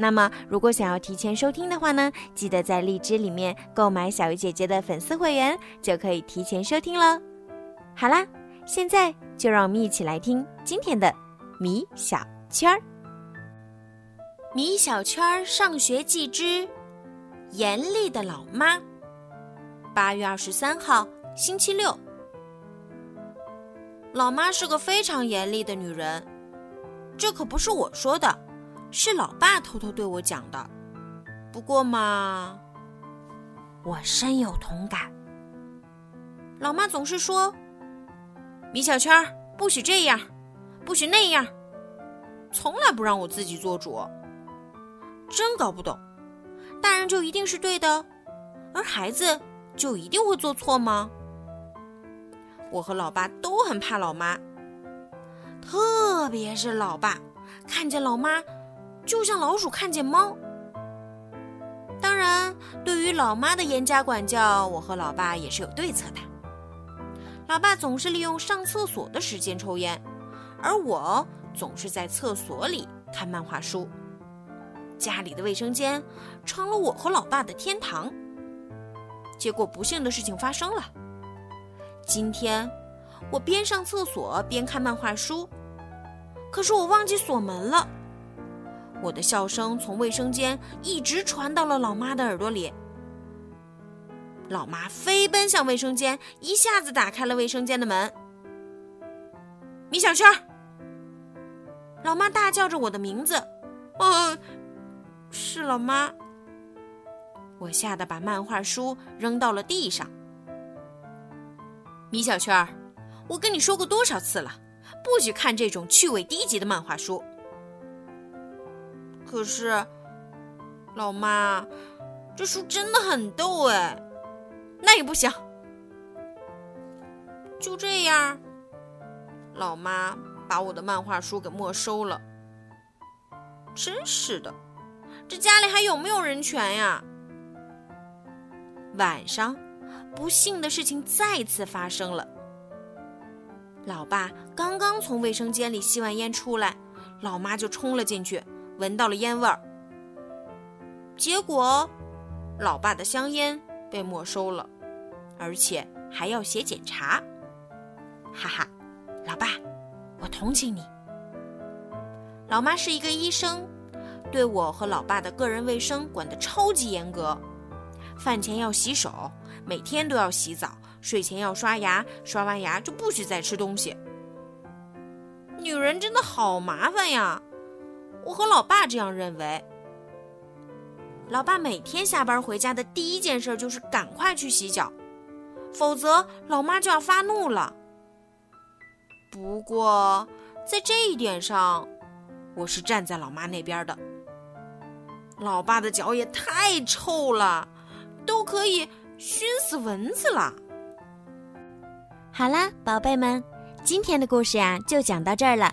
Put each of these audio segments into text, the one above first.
那么，如果想要提前收听的话呢，记得在荔枝里面购买小鱼姐姐的粉丝会员，就可以提前收听了。好啦，现在就让我们一起来听今天的米小圈儿。米小圈儿上学记之严厉的老妈。八月二十三号，星期六。老妈是个非常严厉的女人，这可不是我说的。是老爸偷偷对我讲的，不过嘛，我深有同感。老妈总是说：“米小圈不许这样，不许那样，从来不让我自己做主。”真搞不懂，大人就一定是对的，而孩子就一定会做错吗？我和老爸都很怕老妈，特别是老爸看见老妈。就像老鼠看见猫。当然，对于老妈的严加管教，我和老爸也是有对策的。老爸总是利用上厕所的时间抽烟，而我总是在厕所里看漫画书。家里的卫生间成了我和老爸的天堂。结果，不幸的事情发生了。今天，我边上厕所边看漫画书，可是我忘记锁门了。我的笑声从卫生间一直传到了老妈的耳朵里。老妈飞奔向卫生间，一下子打开了卫生间的门。米小圈，老妈大叫着我的名字。嗯，是老妈。我吓得把漫画书扔到了地上。米小圈，我跟你说过多少次了，不许看这种趣味低级的漫画书。可是，老妈，这书真的很逗哎，那也不行。就这样，老妈把我的漫画书给没收了。真是的，这家里还有没有人权呀？晚上，不幸的事情再次发生了。老爸刚刚从卫生间里吸完烟出来，老妈就冲了进去。闻到了烟味儿，结果，老爸的香烟被没收了，而且还要写检查。哈哈，老爸，我同情你。老妈是一个医生，对我和老爸的个人卫生管得超级严格，饭前要洗手，每天都要洗澡，睡前要刷牙，刷完牙就不许再吃东西。女人真的好麻烦呀。我和老爸这样认为。老爸每天下班回家的第一件事就是赶快去洗脚，否则老妈就要发怒了。不过在这一点上，我是站在老妈那边的。老爸的脚也太臭了，都可以熏死蚊子了。好啦，宝贝们，今天的故事呀就讲到这儿了。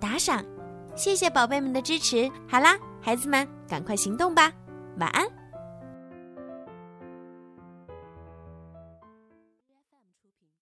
打赏，谢谢宝贝们的支持。好啦，孩子们，赶快行动吧，晚安。